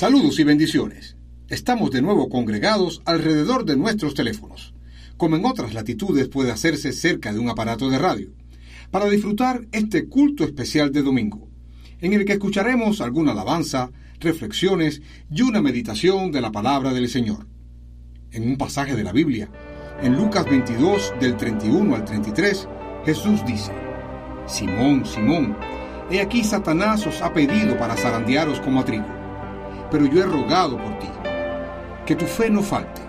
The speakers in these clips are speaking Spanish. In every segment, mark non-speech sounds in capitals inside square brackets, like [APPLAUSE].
Saludos y bendiciones. Estamos de nuevo congregados alrededor de nuestros teléfonos, como en otras latitudes puede hacerse cerca de un aparato de radio, para disfrutar este culto especial de domingo, en el que escucharemos alguna alabanza, reflexiones y una meditación de la palabra del Señor. En un pasaje de la Biblia, en Lucas 22 del 31 al 33, Jesús dice, Simón, Simón, he aquí Satanás os ha pedido para zarandearos como a trigo pero yo he rogado por ti, que tu fe no falte,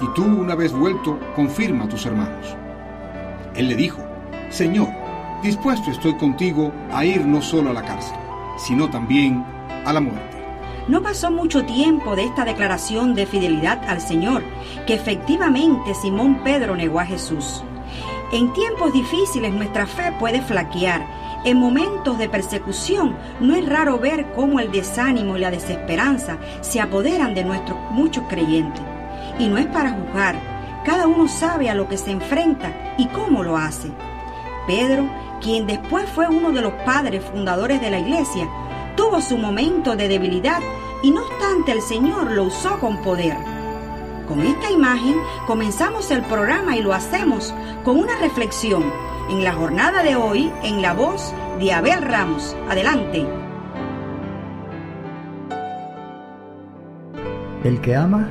y tú, una vez vuelto, confirma a tus hermanos. Él le dijo, Señor, dispuesto estoy contigo a ir no solo a la cárcel, sino también a la muerte. No pasó mucho tiempo de esta declaración de fidelidad al Señor, que efectivamente Simón Pedro negó a Jesús. En tiempos difíciles nuestra fe puede flaquear en momentos de persecución no es raro ver cómo el desánimo y la desesperanza se apoderan de nuestros muchos creyentes. Y no es para juzgar, cada uno sabe a lo que se enfrenta y cómo lo hace. Pedro, quien después fue uno de los padres fundadores de la iglesia, tuvo su momento de debilidad y no obstante el Señor lo usó con poder. Con esta imagen comenzamos el programa y lo hacemos con una reflexión en la jornada de hoy en la voz de Abel Ramos. Adelante. El que ama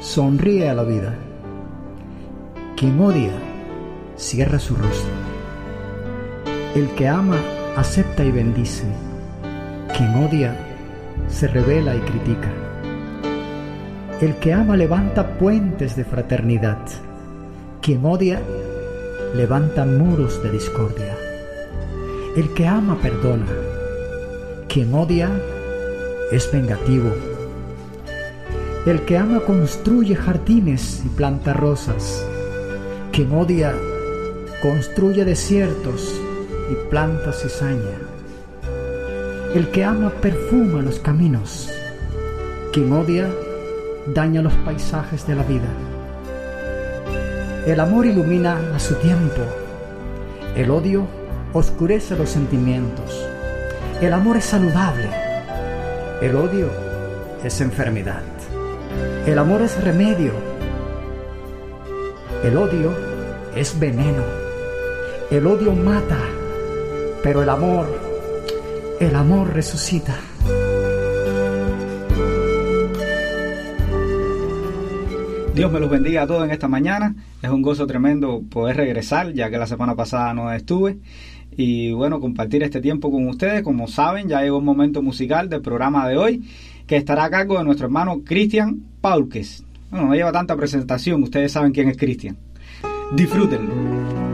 sonríe a la vida. Quien odia cierra su rostro. El que ama acepta y bendice. Quien odia se revela y critica. El que ama levanta puentes de fraternidad. Quien odia levanta muros de discordia. El que ama perdona, quien odia es vengativo. El que ama construye jardines y planta rosas, quien odia construye desiertos y planta cizaña. El que ama perfuma los caminos, quien odia daña los paisajes de la vida. El amor ilumina a su tiempo. El odio oscurece los sentimientos. El amor es saludable. El odio es enfermedad. El amor es remedio. El odio es veneno. El odio mata, pero el amor, el amor resucita. Dios me los bendiga a todos en esta mañana. Es un gozo tremendo poder regresar, ya que la semana pasada no estuve. Y bueno, compartir este tiempo con ustedes. Como saben, ya llegó un momento musical del programa de hoy, que estará a cargo de nuestro hermano Cristian Paulques. Bueno, no lleva tanta presentación, ustedes saben quién es Cristian. Disfrútenlo.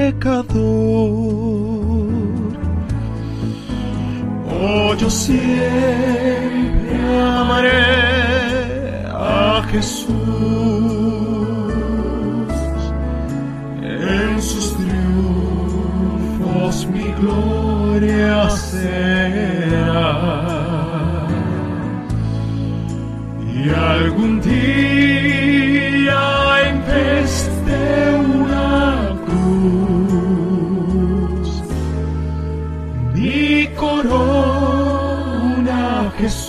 pecador. Oh, yo siempre amaré a Jesús. En sus triunfos mi gloria será. Y algún día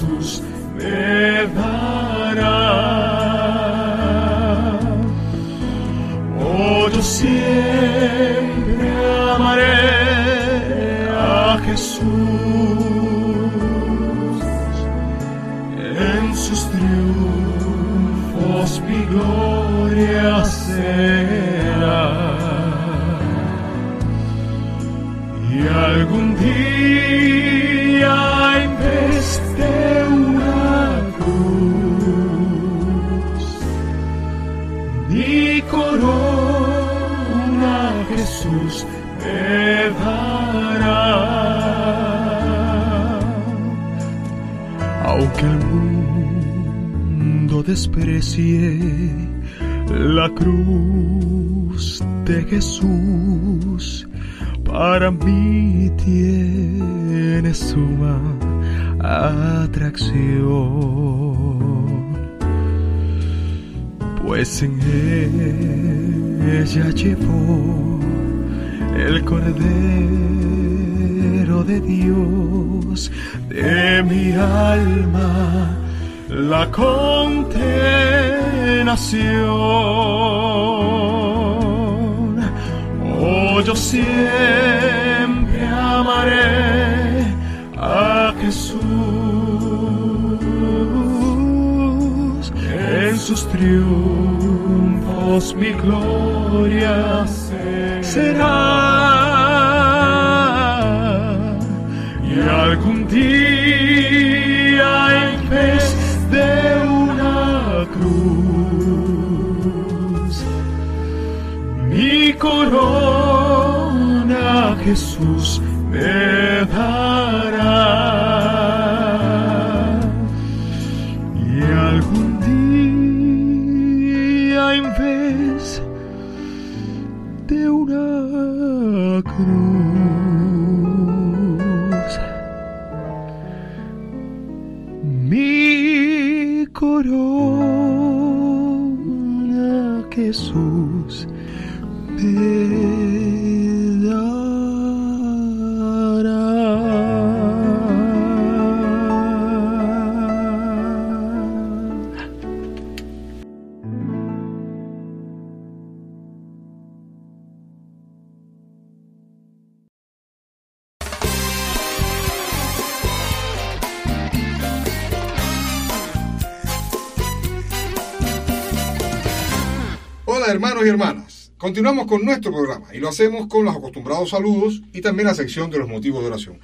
Jesús me dará. Oh, yo siempre amaré a Jesús en sus triunfos mi gloria será. Aunque el mundo desprecie la cruz de Jesús, para mí tiene suma atracción, pues en ella llevó el Cordero de Dios de mi alma la condenación. Oh, yo siempre amaré a Jesús en sus triunfos mi gloria será. Y algún día en vez de una cruz, mi corona Jesús me hermanos y hermanas, continuamos con nuestro programa y lo hacemos con los acostumbrados saludos y también la sección de los motivos de oración.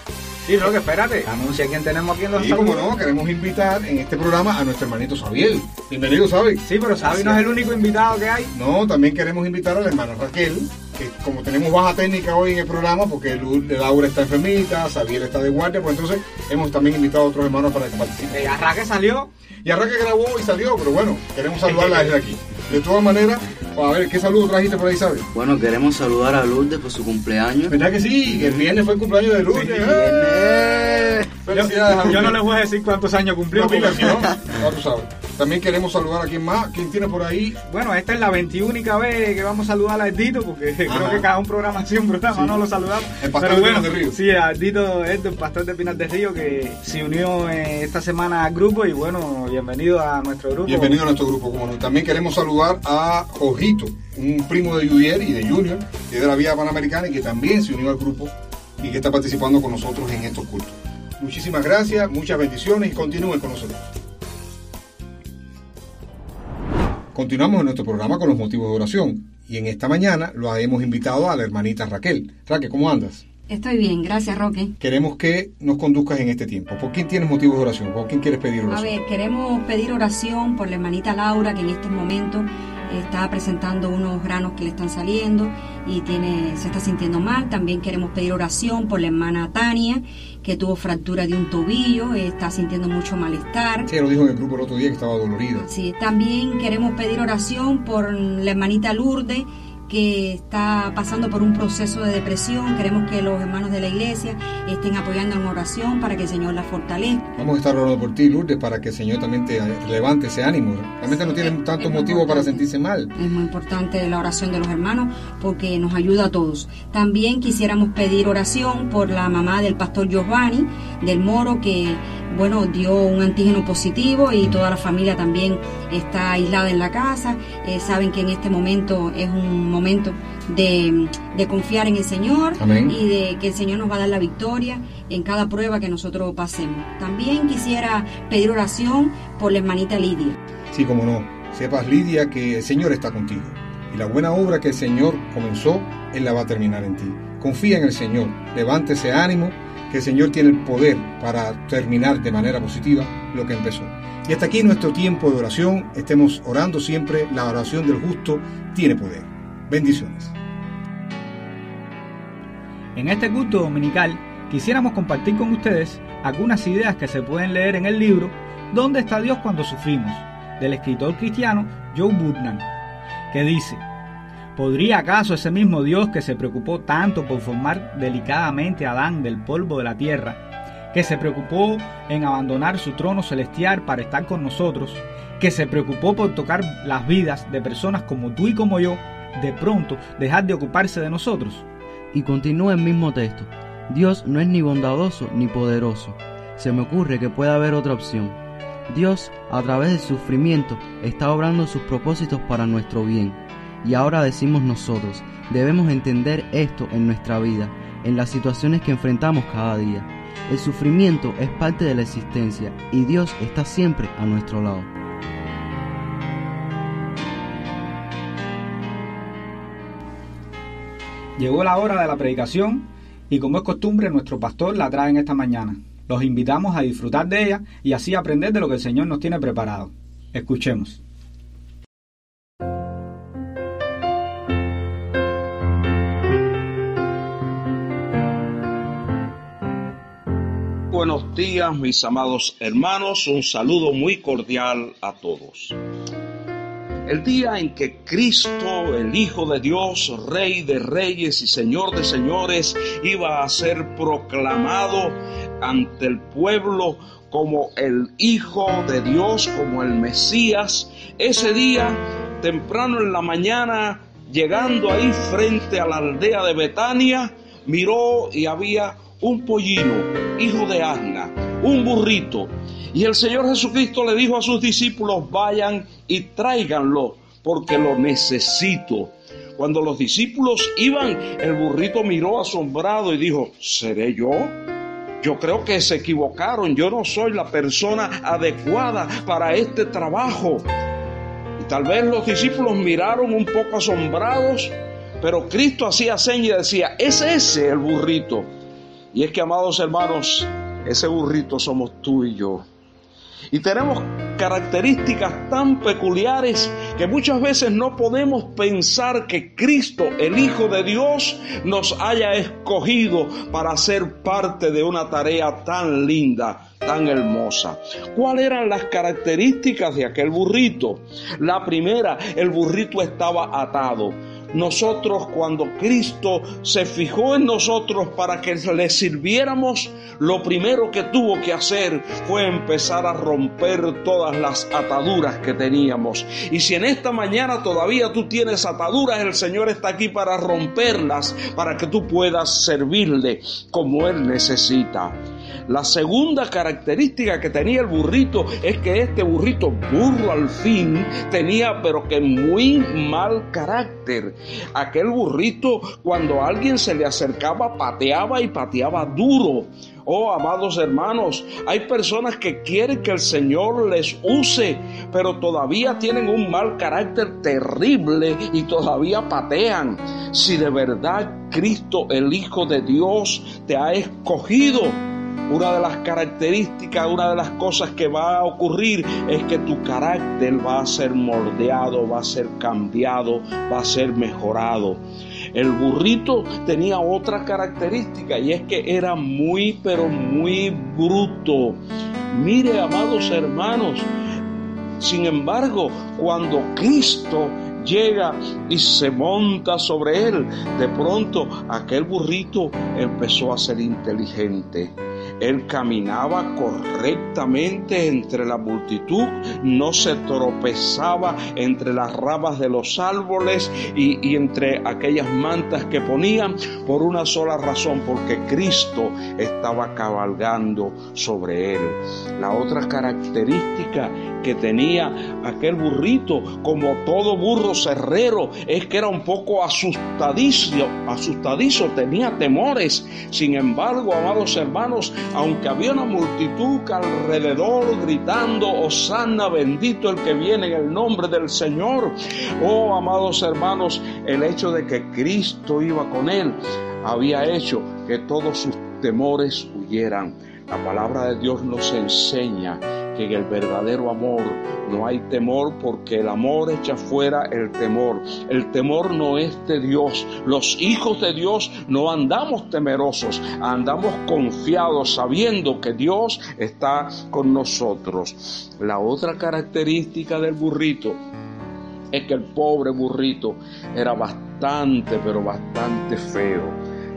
Sí, Roque, espérate. Anuncia quién tenemos aquí en los Y como saludos. no, queremos invitar en este programa a nuestro hermanito Sabiel. Bienvenido, Sabi. Sí, pero Sabi no es el único invitado que hay. No, también queremos invitar a la hermana Raquel, que como tenemos baja técnica hoy en el programa, porque Laura está enfermita, Sabiel está de guardia, pues entonces hemos también invitado a otros hermanos para que participen. Eh, Arraque salió. Y Arraque grabó y salió, pero bueno, queremos saludarla [LAUGHS] desde aquí. De todas maneras, a ver, ¿qué saludo trajiste por ahí, Sabi? Bueno, queremos saludar a Lourdes por su cumpleaños. ¿Verdad que sí? Que el viernes fue el cumpleaños de Lourdes. ¡Eh! Felicidades Yo no les voy a decir cuántos años cumplió. No, porque- si no, ya tú sabes. También queremos saludar a quien más, quien tiene por ahí. Bueno, esta es la 21 vez que vamos a saludar a Erdito, porque [LAUGHS] creo que cada un programa así, un programa, Sí. no lo saludamos. El pastor Pero de bueno, del Río. sí, a Erdito es el pastor de Pinar del Río, que se unió eh, esta semana al grupo y bueno, bienvenido a nuestro grupo. Bienvenido a nuestro grupo, como no. También queremos saludar a Jorgito, un primo de Judier y de Junior, que es de la Vía Panamericana y que también se unió al grupo y que está participando con nosotros en estos cultos. Muchísimas gracias, muchas bendiciones y continúen con nosotros. Continuamos en nuestro programa con los motivos de oración y en esta mañana lo hemos invitado a la hermanita Raquel. Raquel, ¿cómo andas? Estoy bien, gracias Roque. Queremos que nos conduzcas en este tiempo. ¿Por quién tienes motivos de oración? ¿Por quién quieres pedir A oración? ver, queremos pedir oración por la hermanita Laura, que en estos momentos está presentando unos granos que le están saliendo y tiene, se está sintiendo mal. También queremos pedir oración por la hermana Tania, que tuvo fractura de un tobillo, está sintiendo mucho malestar. Sí, lo dijo en el grupo el otro día que estaba dolorida. Sí, también queremos pedir oración por la hermanita Lourdes, que está pasando por un proceso de depresión. Queremos que los hermanos de la iglesia estén apoyando en oración para que el Señor la fortalezca. Vamos a estar orando por ti, Lourdes, para que el Señor también te levante ese ánimo. Realmente no tienen tanto motivo para sentirse mal. Es muy importante la oración de los hermanos porque nos ayuda a todos. También quisiéramos pedir oración por la mamá del pastor Giovanni del Moro que bueno dio un antígeno positivo y toda la familia también está aislada en la casa. Eh, saben que en este momento es un momento de, de confiar en el Señor Amén. y de que el Señor nos va a dar la victoria en cada prueba que nosotros pasemos. También quisiera pedir oración por la hermanita Lidia. Sí, como no. Sepas, Lidia, que el Señor está contigo. Y la buena obra que el Señor comenzó, Él la va a terminar en ti. Confía en el Señor, levántese ánimo, que el Señor tiene el poder para terminar de manera positiva lo que empezó. Y hasta aquí nuestro tiempo de oración. Estemos orando siempre. La oración del justo tiene poder. Bendiciones. En este culto dominical quisiéramos compartir con ustedes algunas ideas que se pueden leer en el libro ¿Dónde está Dios cuando sufrimos? del escritor cristiano Joe Budnan, que dice, ¿podría acaso ese mismo Dios que se preocupó tanto por formar delicadamente a Adán del polvo de la tierra, que se preocupó en abandonar su trono celestial para estar con nosotros, que se preocupó por tocar las vidas de personas como tú y como yo, de pronto dejar de ocuparse de nosotros? Y continúa el mismo texto. Dios no es ni bondadoso ni poderoso. Se me ocurre que puede haber otra opción. Dios, a través del sufrimiento, está obrando sus propósitos para nuestro bien. Y ahora decimos nosotros, debemos entender esto en nuestra vida, en las situaciones que enfrentamos cada día. El sufrimiento es parte de la existencia y Dios está siempre a nuestro lado. Llegó la hora de la predicación y como es costumbre nuestro pastor la trae en esta mañana. Los invitamos a disfrutar de ella y así aprender de lo que el Señor nos tiene preparado. Escuchemos. Buenos días mis amados hermanos, un saludo muy cordial a todos. El día en que Cristo, el Hijo de Dios, Rey de Reyes y Señor de Señores, iba a ser proclamado ante el pueblo como el Hijo de Dios, como el Mesías, ese día, temprano en la mañana, llegando ahí frente a la aldea de Betania, miró y había un pollino, hijo de Asna, un burrito. Y el Señor Jesucristo le dijo a sus discípulos, vayan y tráiganlo, porque lo necesito. Cuando los discípulos iban, el burrito miró asombrado y dijo, ¿seré yo? Yo creo que se equivocaron, yo no soy la persona adecuada para este trabajo. Y tal vez los discípulos miraron un poco asombrados, pero Cristo hacía señas y decía, es ese el burrito. Y es que, amados hermanos, ese burrito somos tú y yo. Y tenemos características tan peculiares que muchas veces no podemos pensar que Cristo, el Hijo de Dios, nos haya escogido para ser parte de una tarea tan linda, tan hermosa. ¿Cuáles eran las características de aquel burrito? La primera, el burrito estaba atado nosotros cuando Cristo se fijó en nosotros para que le sirviéramos, lo primero que tuvo que hacer fue empezar a romper todas las ataduras que teníamos. Y si en esta mañana todavía tú tienes ataduras, el Señor está aquí para romperlas, para que tú puedas servirle como Él necesita. La segunda característica que tenía el burrito es que este burrito burro al fin tenía pero que muy mal carácter. Aquel burrito cuando alguien se le acercaba pateaba y pateaba duro. Oh, amados hermanos, hay personas que quieren que el Señor les use, pero todavía tienen un mal carácter terrible y todavía patean. Si de verdad Cristo, el Hijo de Dios, te ha escogido, una de las características, una de las cosas que va a ocurrir es que tu carácter va a ser moldeado, va a ser cambiado, va a ser mejorado. El burrito tenía otra característica y es que era muy, pero muy bruto. Mire, amados hermanos, sin embargo, cuando Cristo llega y se monta sobre él, de pronto aquel burrito empezó a ser inteligente él caminaba correctamente entre la multitud, no se tropezaba entre las ramas de los árboles y, entre aquellas mantas que ponían por una sola razón, porque Cristo estaba cabalgando sobre él. La otra característica que tenía aquel burrito, como todo burro cerrero, es que era un poco asustadizo, asustadizo, tenía temores. Sin embargo, amados hermanos, aunque había una multitud alrededor gritando, Osana, bendito el que viene en el nombre del Señor. Oh, amados hermanos, el hecho de que Cristo iba con él había hecho que todos sus temores huyeran. La palabra de Dios nos enseña que en el verdadero amor no hay temor porque el amor echa fuera el temor. El temor no es de Dios. Los hijos de Dios no andamos temerosos, andamos confiados sabiendo que Dios está con nosotros. La otra característica del burrito es que el pobre burrito era bastante, pero bastante feo.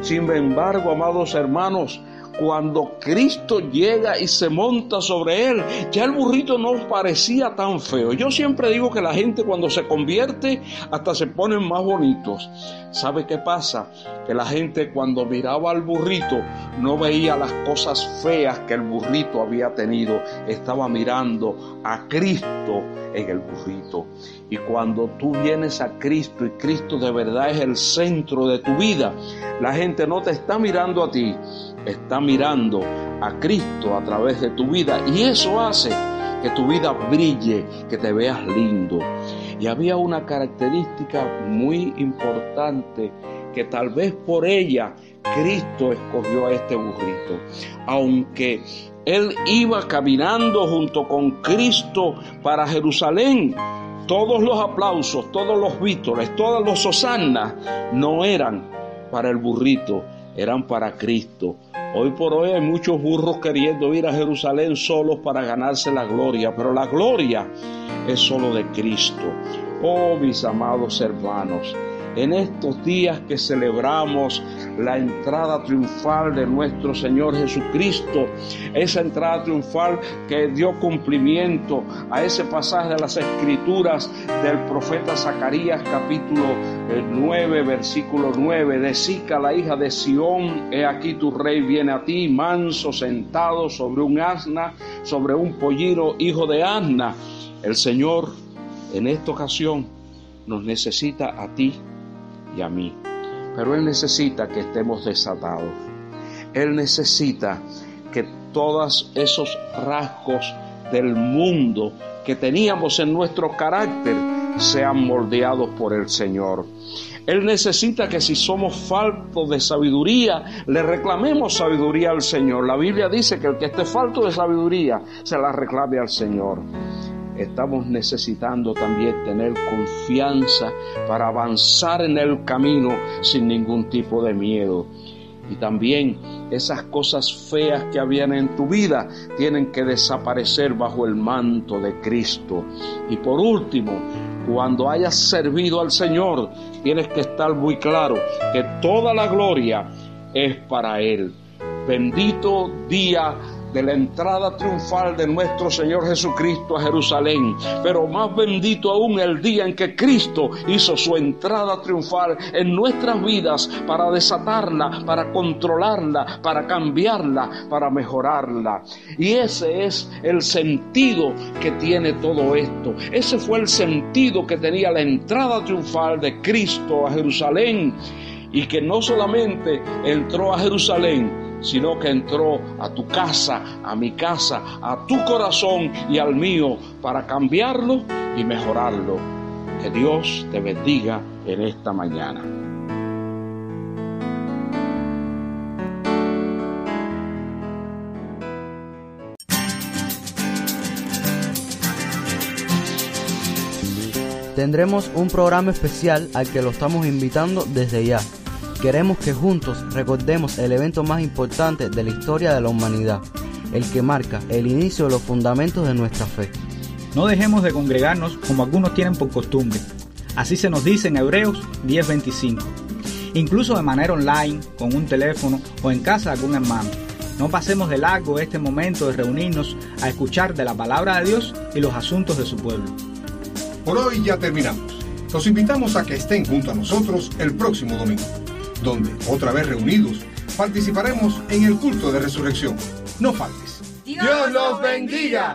Sin embargo, amados hermanos, cuando Cristo llega y se monta sobre él, ya el burrito no parecía tan feo. Yo siempre digo que la gente cuando se convierte hasta se ponen más bonitos. ¿Sabe qué pasa? Que la gente cuando miraba al burrito no veía las cosas feas que el burrito había tenido, estaba mirando a Cristo en el burrito. Y cuando tú vienes a Cristo y Cristo de verdad es el centro de tu vida, la gente no te está mirando a ti, está mirando a Cristo a través de tu vida y eso hace que tu vida brille, que te veas lindo. Y había una característica muy importante que tal vez por ella Cristo escogió a este burrito. Aunque él iba caminando junto con Cristo para Jerusalén, todos los aplausos, todos los vítores, todos los hosanas no eran para el burrito, eran para Cristo. Hoy por hoy hay muchos burros queriendo ir a Jerusalén solos para ganarse la gloria, pero la gloria es solo de Cristo. Oh mis amados hermanos, en estos días que celebramos la entrada triunfal de nuestro Señor Jesucristo, esa entrada triunfal que dio cumplimiento a ese pasaje de las Escrituras del profeta Zacarías capítulo 9, versículo 9, de Sica la hija de Sión, he aquí tu rey viene a ti, manso, sentado sobre un asna, sobre un pollino, hijo de asna. El Señor en esta ocasión nos necesita a ti y a mí. Pero Él necesita que estemos desatados. Él necesita que todos esos rasgos del mundo que teníamos en nuestro carácter sean moldeados por el Señor. Él necesita que si somos faltos de sabiduría, le reclamemos sabiduría al Señor. La Biblia dice que el que esté falto de sabiduría, se la reclame al Señor estamos necesitando también tener confianza para avanzar en el camino sin ningún tipo de miedo. Y también esas cosas feas que habían en tu vida tienen que desaparecer bajo el manto de Cristo. Y por último, cuando hayas servido al Señor, tienes que estar muy claro que toda la gloria es para Él. Bendito día de la entrada triunfal de nuestro Señor Jesucristo a Jerusalén, pero más bendito aún el día en que Cristo hizo su entrada triunfal en nuestras vidas para desatarla, para controlarla, para cambiarla, para mejorarla. Y ese es el sentido que tiene todo esto. Ese fue el sentido que tenía la entrada triunfal de Cristo a Jerusalén y que no solamente entró a Jerusalén, sino que entró a tu casa, a mi casa, a tu corazón y al mío para cambiarlo y mejorarlo. Que Dios te bendiga en esta mañana. Tendremos un programa especial al que lo estamos invitando desde ya. Queremos que juntos recordemos el evento más importante de la historia de la humanidad, el que marca el inicio de los fundamentos de nuestra fe. No dejemos de congregarnos como algunos tienen por costumbre. Así se nos dice en Hebreos 10:25. Incluso de manera online, con un teléfono o en casa de algún hermano. No pasemos de largo este momento de reunirnos a escuchar de la palabra de Dios y los asuntos de su pueblo. Por hoy ya terminamos. Los invitamos a que estén junto a nosotros el próximo domingo donde, otra vez reunidos, participaremos en el culto de resurrección. No faltes. Dios los bendiga.